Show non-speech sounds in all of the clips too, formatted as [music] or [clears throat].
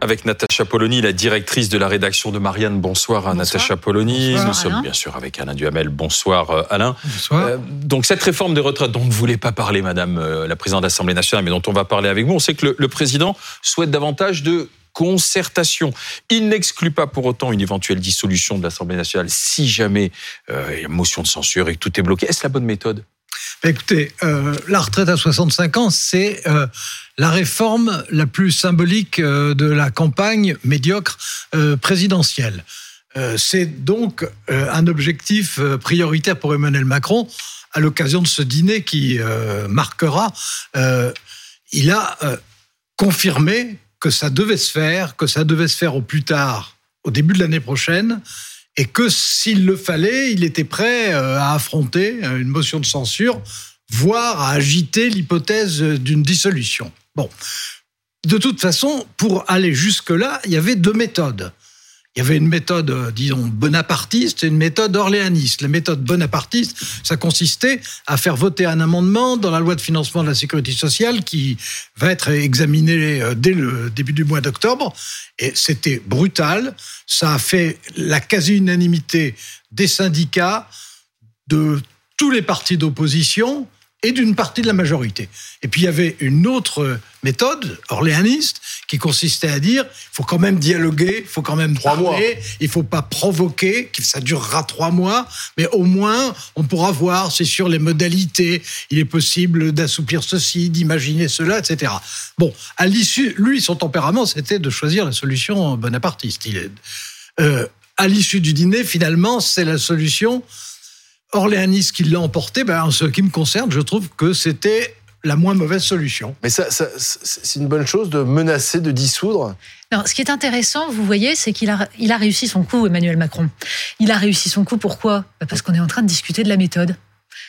avec Natacha Polony, la directrice de la rédaction de Marianne. Bonsoir à Natacha Polony. Nous sommes bien sûr avec Alain Duhamel. Bonsoir euh, Alain. Bonsoir. Euh, donc cette réforme des retraites dont ne voulait pas parler Madame euh, la présidente de l'Assemblée nationale, mais dont on va parler avec vous, on sait que le, le président souhaite davantage de concertation. Il n'exclut pas pour autant une éventuelle dissolution de l'Assemblée nationale si jamais euh, il y a motion de censure et que tout est bloqué. Est-ce la bonne méthode? Écoutez, euh, la retraite à 65 ans, c'est euh, la réforme la plus symbolique euh, de la campagne médiocre présidentielle. C'est donc un objectif prioritaire pour Emmanuel Macron à l'occasion de ce dîner qui marquera. il a confirmé que ça devait se faire, que ça devait se faire au plus tard, au début de l'année prochaine, et que s'il le fallait, il était prêt à affronter une motion de censure, voire à agiter l'hypothèse d'une dissolution. Bon. De toute façon, pour aller jusque-là, il y avait deux méthodes. Il y avait une méthode, disons, bonapartiste et une méthode orléaniste. La méthode bonapartiste, ça consistait à faire voter un amendement dans la loi de financement de la sécurité sociale qui va être examiné dès le début du mois d'octobre. Et c'était brutal. Ça a fait la quasi-unanimité des syndicats, de tous les partis d'opposition, et d'une partie de la majorité. Et puis il y avait une autre méthode orléaniste qui consistait à dire il faut quand même dialoguer, il faut quand même trois parler, mois. il faut pas provoquer, que ça durera trois mois, mais au moins on pourra voir, c'est sur les modalités, il est possible d'assouplir ceci, d'imaginer cela, etc. Bon, à l'issue, lui, son tempérament, c'était de choisir la solution bonapartiste. Il est, euh, à l'issue du dîner, finalement, c'est la solution orléaniste qui l'a emporté, ben, en ce qui me concerne, je trouve que c'était la moins mauvaise solution. Mais ça, ça c'est une bonne chose de menacer, de dissoudre? Non, ce qui est intéressant, vous voyez, c'est qu'il a, il a réussi son coup, Emmanuel Macron. Il a réussi son coup, pourquoi? Ben, Parce qu'on est en train de discuter de la méthode.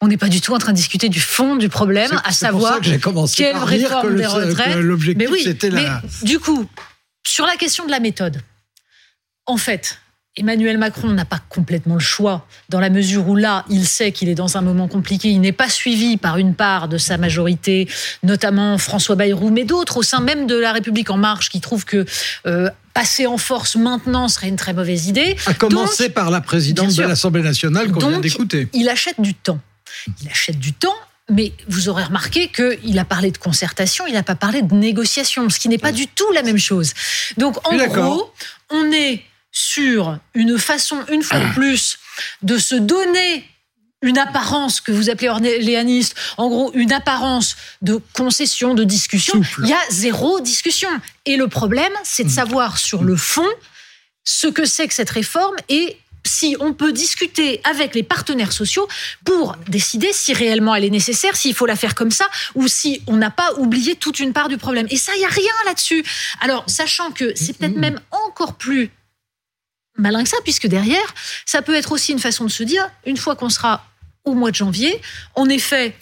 On n'est pas du tout en train de discuter du fond du problème, à savoir quelle par réforme que des retraites. L'objectif, mais oui, c'était mais la... du coup, sur la question de la méthode, en fait, Emmanuel Macron n'a pas complètement le choix, dans la mesure où là, il sait qu'il est dans un moment compliqué. Il n'est pas suivi par une part de sa majorité, notamment François Bayrou, mais d'autres au sein même de La République En Marche, qui trouvent que euh, passer en force maintenant serait une très mauvaise idée. À commencer Donc, par la présidente de l'Assemblée nationale qu'on vient d'écouter. Il achète du temps. Il achète du temps. Mais vous aurez remarqué qu'il a parlé de concertation, il n'a pas parlé de négociation, ce qui n'est pas du tout la même chose. Donc, en gros, on est sur une façon, une fois de [clears throat] plus, de se donner une apparence que vous appelez orléaniste, en gros une apparence de concession, de discussion. Souple. Il y a zéro discussion. Et le problème, c'est de savoir sur le fond ce que c'est que cette réforme et si on peut discuter avec les partenaires sociaux pour décider si réellement elle est nécessaire, s'il faut la faire comme ça, ou si on n'a pas oublié toute une part du problème. Et ça, il n'y a rien là-dessus. Alors, sachant que c'est peut-être même encore plus malin que ça, puisque derrière, ça peut être aussi une façon de se dire, une fois qu'on sera au mois de janvier, en effet,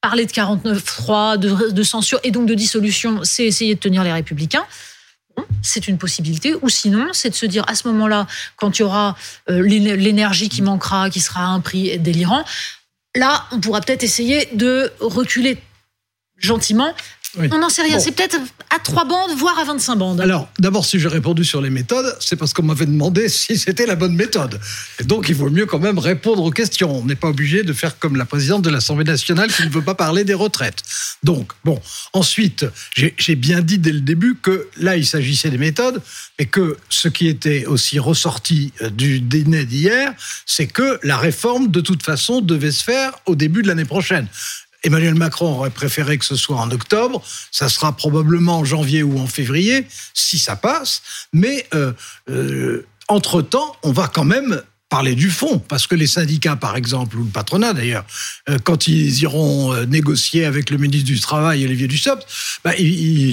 parler de 49.3, de, de censure et donc de dissolution, c'est essayer de tenir les républicains. C'est une possibilité. Ou sinon, c'est de se dire à ce moment-là, quand il y aura euh, l'éne- l'énergie qui manquera, qui sera à un prix délirant, là, on pourra peut-être essayer de reculer gentiment. Oui. On n'en sait rien. Bon. C'est peut-être à trois bandes, voire à 25 bandes. Alors, d'abord, si j'ai répondu sur les méthodes, c'est parce qu'on m'avait demandé si c'était la bonne méthode. Et donc, il vaut mieux quand même répondre aux questions. On n'est pas obligé de faire comme la présidente de l'Assemblée nationale qui ne veut pas parler des retraites. Donc, bon, ensuite, j'ai j'ai bien dit dès le début que là, il s'agissait des méthodes, mais que ce qui était aussi ressorti euh, du dîner d'hier, c'est que la réforme, de toute façon, devait se faire au début de l'année prochaine. Emmanuel Macron aurait préféré que ce soit en octobre, ça sera probablement en janvier ou en février, si ça passe, mais euh, euh, entre-temps, on va quand même parler du fond, parce que les syndicats, par exemple, ou le patronat d'ailleurs, euh, quand ils iront euh, négocier avec le ministre du Travail, Olivier Dussopt, bah, ils,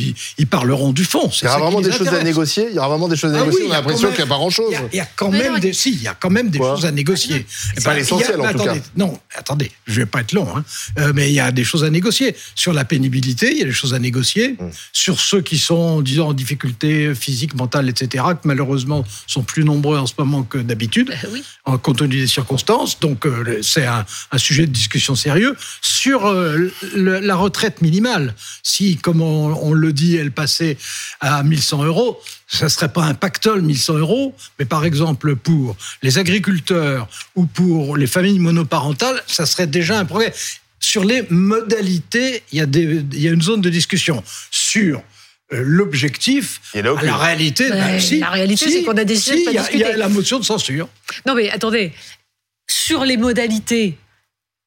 ils- ils parleront du fond. Il y aura vraiment des choses à négocier Il y aura vraiment des choses à Ah négocier oui, On a il y a l'impression quand qu'il n'y a pas grand-chose. Il y a- il y, a quand même des, si, il y a quand même des Quoi choses à négocier. C'est Eh pas l'essentiel, en tout attendez, cas. Non, attendez, je vais pas être long, hein. Euh, mais il y a des choses à négocier sur la pénibilité. Il y a des choses à négocier Mm. sur ceux qui sont, disons, en difficulté physique, mentale, etc., que malheureusement sont plus nombreux en ce moment que d'habitude. Oui. En compte tenu des circonstances. Donc euh, c'est un, sujet de discussion sérieux sur euh, la retraite minimale. Si, comme on, le dit, elle passait à 1100 euros, ça serait pas un pactole 1100 euros, mais par exemple pour les agriculteurs ou pour les familles monoparentales, ça serait déjà un progrès. Sur les modalités, il y y a une zone de discussion. Sur euh, l'objectif, la réalité, bah, si, la réalité, si, c'est qu'on a décidé si, de pas y a, discuter. Il y a la motion de censure. Non, mais attendez, sur les modalités.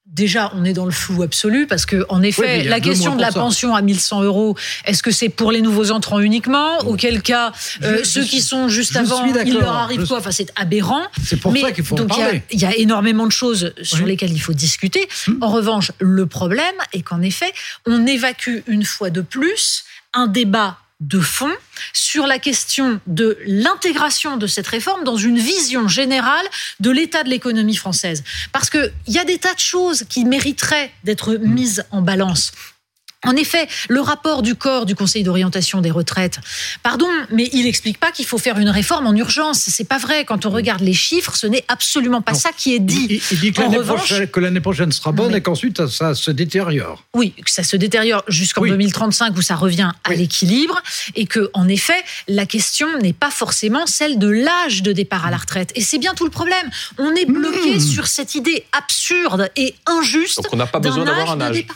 Déjà, on est dans le flou absolu parce que, en effet, oui, la question de la pension à 1100 euros, est-ce que c'est pour les nouveaux entrants uniquement. Auquel cas, euh, Je- ceux je- qui sont juste avant, il leur arrive Je- quoi Enfin, c'est aberrant. C'est pour Mais ça qu'il faut en donc il y a- parler. il y, a énormément de choses sur Oui. lesquelles il faut discuter. Hmm. En revanche, le problème est qu'en effet, on évacue une fois de plus un débat de fond sur la question de l'intégration de cette réforme dans une vision générale de l'état de l'économie française. Parce qu'il y a des tas de choses qui mériteraient d'être mises en balance. En effet, le rapport du corps du Conseil d'orientation des retraites, pardon, mais il n'explique pas qu'il faut faire une réforme en urgence. C'est pas vrai. Quand on regarde les chiffres, ce n'est absolument pas Non. ça qui est dit. il- il dit que l'année revanche- prochaine, que l'année prochaine sera bonne mais- et qu'ensuite ça, se détériore. Oui, que ça se détériore jusqu'en Oui. 2035 où ça revient à Oui. l'équilibre et que, en effet, la question n'est pas forcément celle de l'âge de départ à la retraite. Et c'est bien tout le problème. On est bloqué Mmh. sur cette idée absurde et injuste. Donc on n'a pas d'un besoin d'avoir un de âge.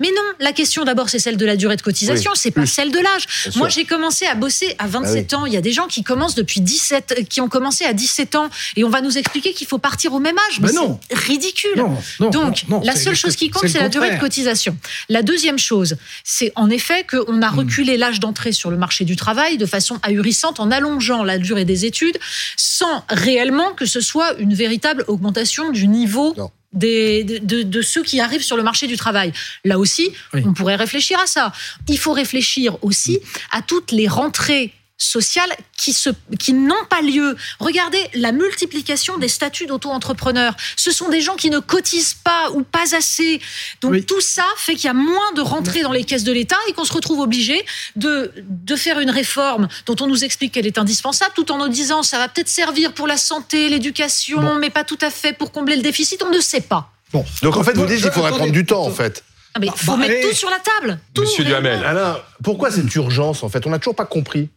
Mais non, la question d'abord c'est celle de la durée de cotisation, c'est pas celle de l'âge. Moi j'ai commencé à bosser à 27 Ah ans. Il y a des gens qui commencent depuis 17, euh, qui ont commencé à 17 ans et on va nous expliquer qu'il faut partir au même âge. Mais Ben non. c'est ridicule. Non, non, Donc, non, la seule chose qui compte, c'est la durée de cotisation. La deuxième chose, c'est en effet qu'on Hmm. a reculé l'âge d'entrée sur le marché du travail de façon ahurissante en allongeant la durée des études sans réellement que ce soit une véritable augmentation du niveau. Non. Des, de, de- de ceux qui arrivent sur le marché du travail. Là aussi, Oui. on pourrait réfléchir à ça. Il faut réfléchir aussi à toutes les rentrées sociales qui, se, qui n'ont pas lieu. Regardez la multiplication des statuts d'auto-entrepreneurs. Ce sont des gens qui ne cotisent pas ou pas assez. Donc Oui. tout ça fait qu'il y a moins de rentrées dans les caisses de l'État et qu'on se retrouve obligé de, de faire une réforme dont on nous explique qu'elle est indispensable tout en nous disant ça va peut-être servir pour la santé, l'éducation, Bon. mais pas tout à fait pour combler le déficit. On ne sait pas. Bon. Donc en fait, vous dites qu'il faudrait prendre du temps en fait. Ah, mais Bah, faut bah, mettre tout sur la table. Tout, Monsieur. Duhamel. Alain, pourquoi cette urgence en fait? On n'a toujours pas compris.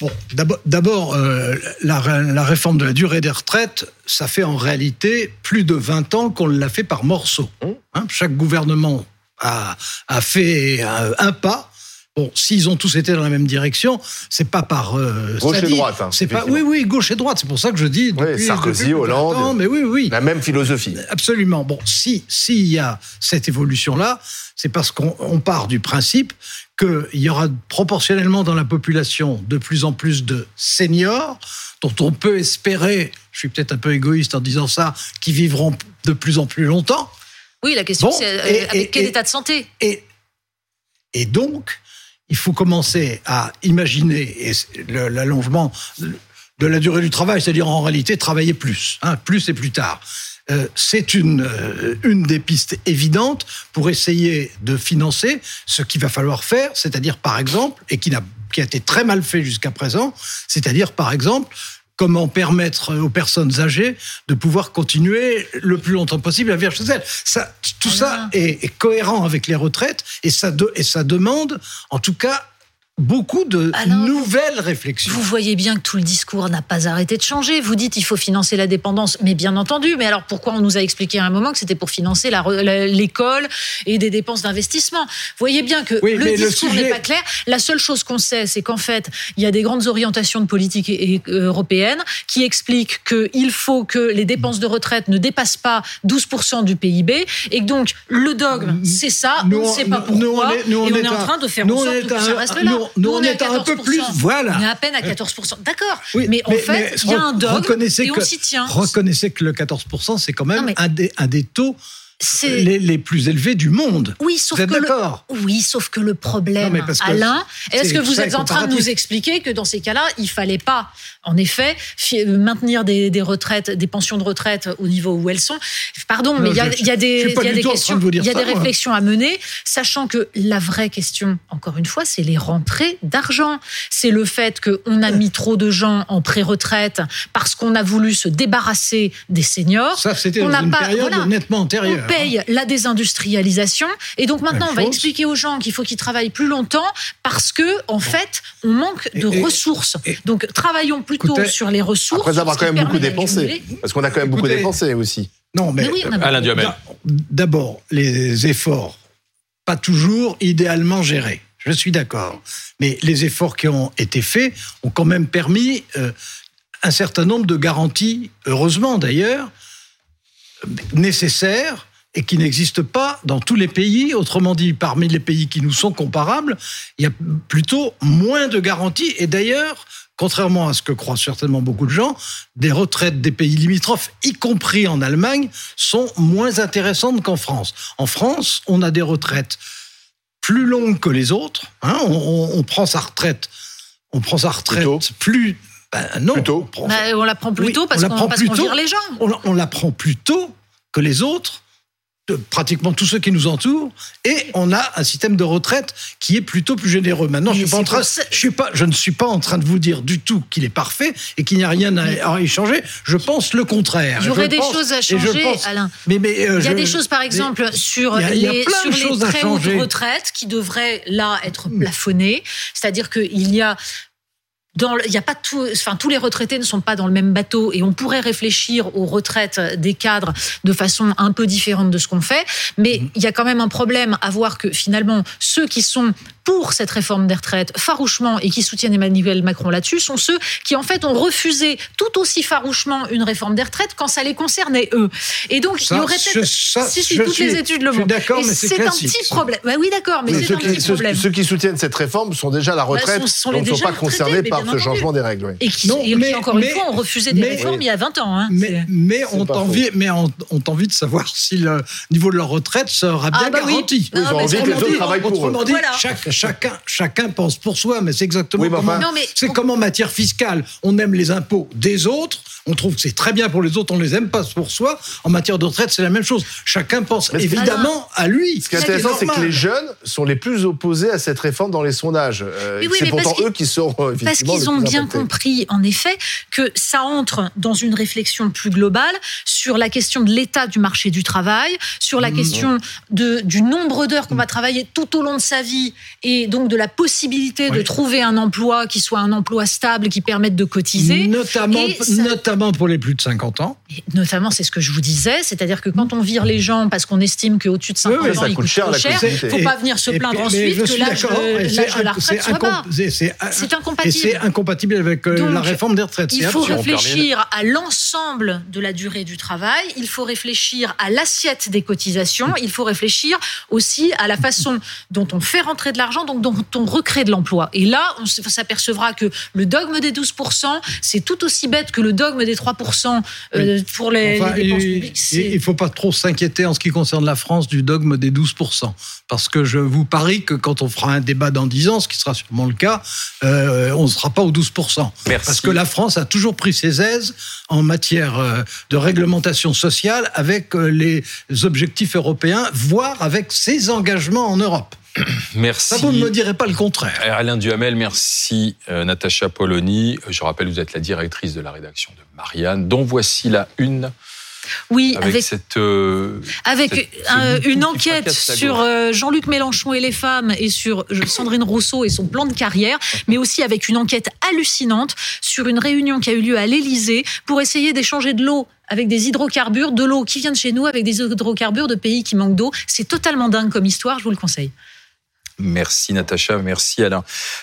Bon, d'abord- euh, la, ré- la réforme de la durée des retraites, ça fait en réalité plus de 20 ans qu'on l'a fait par morceaux. Hum. Hein, chaque gouvernement a, a fait un, un pas. Bon, s'ils ont tous été dans la même direction, c'est pas par euh, Gauche et droite, hein, c'est pas, oui, oui, gauche et droite. C'est pour ça que je dis depuis, Sarkozy, depuis plus de 20 Hollande. mais oui, oui. La même philosophie. Absolument. Bon, si s'il y a cette évolution-là, c'est parce qu'on on part du principe qu'il y aura proportionnellement dans la population de plus en plus de seniors dont on peut espérer, je suis peut-être un peu égoïste en disant ça, qui vivront de plus en plus longtemps. Oui, la question Bon, c'est euh, avec et- quel et- état de santé? Et, et donc, il faut commencer à imaginer l'allongement de la durée du travail, c'est-à-dire en réalité travailler plus, hein, plus et plus tard. Euh, c'est une, euh, une des pistes évidentes pour essayer de financer ce qu'il va falloir faire, c'est-à-dire par exemple, et qui, qui a été très mal fait jusqu'à présent, c'est-à-dire par exemple comment permettre aux personnes âgées de pouvoir continuer le plus longtemps possible à vivre chez elles. Ça, tout ça est, est cohérent avec les retraites et ça, de- et ça demande, en tout cas, beaucoup de vous- nouvelles réflexions. Vous voyez bien que tout le discours n'a pas arrêté de changer. Vous dites il faut financer la dépendance, mais bien entendu. Mais alors pourquoi on nous a expliqué à un moment que c'était pour financer l'école et des dépenses d'investissement? Vous voyez bien que Oui, le discours sujet- n'est pas clair. La seule chose qu'on sait, c'est qu'en fait, il y a des grandes orientations de politique et- européennes qui expliquent qu'il faut que les dépenses de retraite ne dépassent pas 12% du PIB et que donc le dogme, c'est ça. Nous, on ne sait pas pourquoi. nous, on est- nous, on et on est, est en train de faire en sorte que ça reste là. Nous- on est est à un peu 14%. plus, voilà. On est à peine à 14%. D'accord. Oui, mais en fait, il y a un dogme reconnaissez et on que- s'y tient. Reconnaissez que le 14%, c'est quand même un, des, un des taux les, les plus élevés du monde. oui, sauf Vous êtes que le, d'accord? Oui, sauf que le Non, problème, que Alain, est-ce que vous êtes en train de nous expliquer que dans ces cas-là, il fallait pas, en effet, fi- maintenir des, des retraites, des pensions de retraite au niveau où elles sont? Pardon, Non, mais il y a, y des, y a questions, de il y a ça, des moi. réflexions à mener, sachant que la vraie question, encore une fois, c'est les rentrées d'argent. C'est le fait qu'on a mis trop de gens en pré-retraite parce qu'on a voulu se débarrasser des seniors. Ça, c'était dans une pas- période voilà. nettement antérieure. Paye la désindustrialisation et donc maintenant on va expliquer aux gens qu'il faut qu'ils travaillent plus longtemps parce que en fait on manque de Et- ressources. et- donc travaillons plutôt Écoutez, sur les ressources. Après avoir quand même beaucoup dépensé. Parce qu'on a quand même beaucoup dépensé aussi. Non, mais, Mais oui, Alain. D'abord, les efforts, pas toujours idéalement gérés. Je suis d'accord. Mais les efforts qui ont été faits ont quand même permis euh, un certain nombre de garanties, heureusement d'ailleurs, nécessaires et qui n'existent pas dans tous les pays. Autrement dit, parmi les pays qui nous sont comparables, il y a plutôt moins de garanties. Et d'ailleurs, contrairement à ce que croient certainement beaucoup de gens, des retraites des pays limitrophes, y compris en Allemagne, sont moins intéressantes qu'en France. En France, on a des retraites plus longues que les autres. hein. on, on- on prend sa retraite, on prend sa retraite tôt. plus. ben non, Plus tôt. on prend- Bah, on la prend plus Oui, tôt parce on la qu'on prend vire les gens. on, on l'apprend plus tôt que les autres, pratiquement tous ceux qui nous entourent, et on a un système de retraite qui est plutôt plus généreux. Maintenant, je, suis pas en train, je, suis pas, je ne suis pas en train de vous dire du tout qu'il est parfait et qu'il n'y a rien à, à y changer. Je pense le contraire. Il y aurait Je des pense- choses à changer, pense- Alain. Mais, mais, euh, Il y a je- des choses, par exemple, sur a- les, sur les très hautes retraites qui devraient là être plafonnées. C'est-à-dire qu'il y a il y a pas tout, enfin tous les retraités ne sont pas dans le même bateau et on pourrait réfléchir aux retraites des cadres de façon un peu différente de ce qu'on fait, mais Mhm. il y a quand même un problème à voir que finalement ceux qui sont pour cette réforme des retraites farouchement et qui soutiennent Emmanuel Macron là-dessus sont ceux qui en fait ont refusé tout aussi farouchement une réforme des retraites quand ça les concernait eux. Et donc Ça, il y aurait peut-être ça, si, si, toutes suis- les études le je suis montrent. d'accord, Et mais c'est un petit problème. Bah oui, d'accord, mais Mais c'est ceux, un qui, petit ceux- problème. ceux qui soutiennent cette réforme sont déjà à la Bah, retraite, sont- sont les donc ne sont pas concernés par ce bien changement des règles. oui. Et qui, Non, et qui, mais- encore une fois, ont refusé des mais- réformes il y a 20 ans. hein. Mais, on envie, mais on, envie de savoir si le niveau de leur retraite sera bien Ah bah oui. garanti. Ils ont envie que les autrement autres travaillent pour eux. Chacun, chacun pense pour soi, mais c'est exactement Oui, comment. enfin- Non, mais- c'est comme en matière fiscale. On aime les impôts des autres. On trouve que c'est très bien pour les autres. On les aime pas pour soi. En matière de retraite, c'est la même chose. Chacun pense évidemment à lui. Ce qui est intéressant, c'est que les jeunes sont les plus opposés à cette réforme dans les sondages. Euh, oui, c'est pourtant qu'ils- eux qui sont euh, Parce qu'ils ont bien impactés. compris, en effet, que ça entre dans une réflexion plus globale sur la question de l'état du marché du travail, sur Mmh. la question de, du nombre d'heures qu'on va travailler tout au long de sa vie et donc de la possibilité de trouver un emploi qui soit un emploi stable, qui permette de cotiser. Notamment, ça- notamment pour les plus de 50 ans. Et notamment, c'est ce que je vous disais, c'est-à-dire que quand on vire les gens parce qu'on estime qu'au-dessus de 50 Oui, oui, ans, ça ils coûte coûtent cher, trop cher, collectivité. faut pas venir se plaindre ensuite je que l'âge de, la retraite soit bas. incom- c'est- Et incompatible. c'est incompatible avec euh, Donc, la réforme des retraites. Il faut réfléchir à l'ensemble de la durée du travail, il faut réfléchir à l'assiette des cotisations, il faut réfléchir aussi à la façon dont on fait rentrer de l'argent, donc dont on recrée de l'emploi. Et là, on s'apercevra que le dogme des 12%, c'est tout aussi bête que le dogme des 3% euh, pour les, Enfin, les dépenses il- publiques. il C'est- ne faut pas trop s'inquiéter en ce qui concerne la France du dogme des 12%. Parce que je vous parie que quand on fera un débat dans 10 ans, ce qui sera sûrement le cas, euh, on ne sera pas aux 12%. Merci. Parce que la France a toujours pris ses aises en matière euh, de réglementation sociale avec les objectifs européens, voire avec ses engagements en Europe. [coughs] Merci. Ça, vous ne me direz pas le contraire. Alain Duhamel, merci euh, Natacha Polony. Je rappelle, vous êtes la directrice de la rédaction de Marianne, dont voici la une Oui, avec, avec cette. euh, Avec cette- ce euh, bouton une enquête sur euh, Jean-Luc Mélenchon et les femmes et sur euh, Sandrine Rousseau et son plan de carrière, mais aussi avec une enquête hallucinante sur une réunion qui a eu lieu à l'Élysée pour essayer d'échanger de l'eau avec des hydrocarbures, de l'eau qui vient de chez nous avec des hydrocarbures de pays qui manquent d'eau. C'est totalement dingue comme histoire, je vous le conseille. Merci Natacha, merci Alain.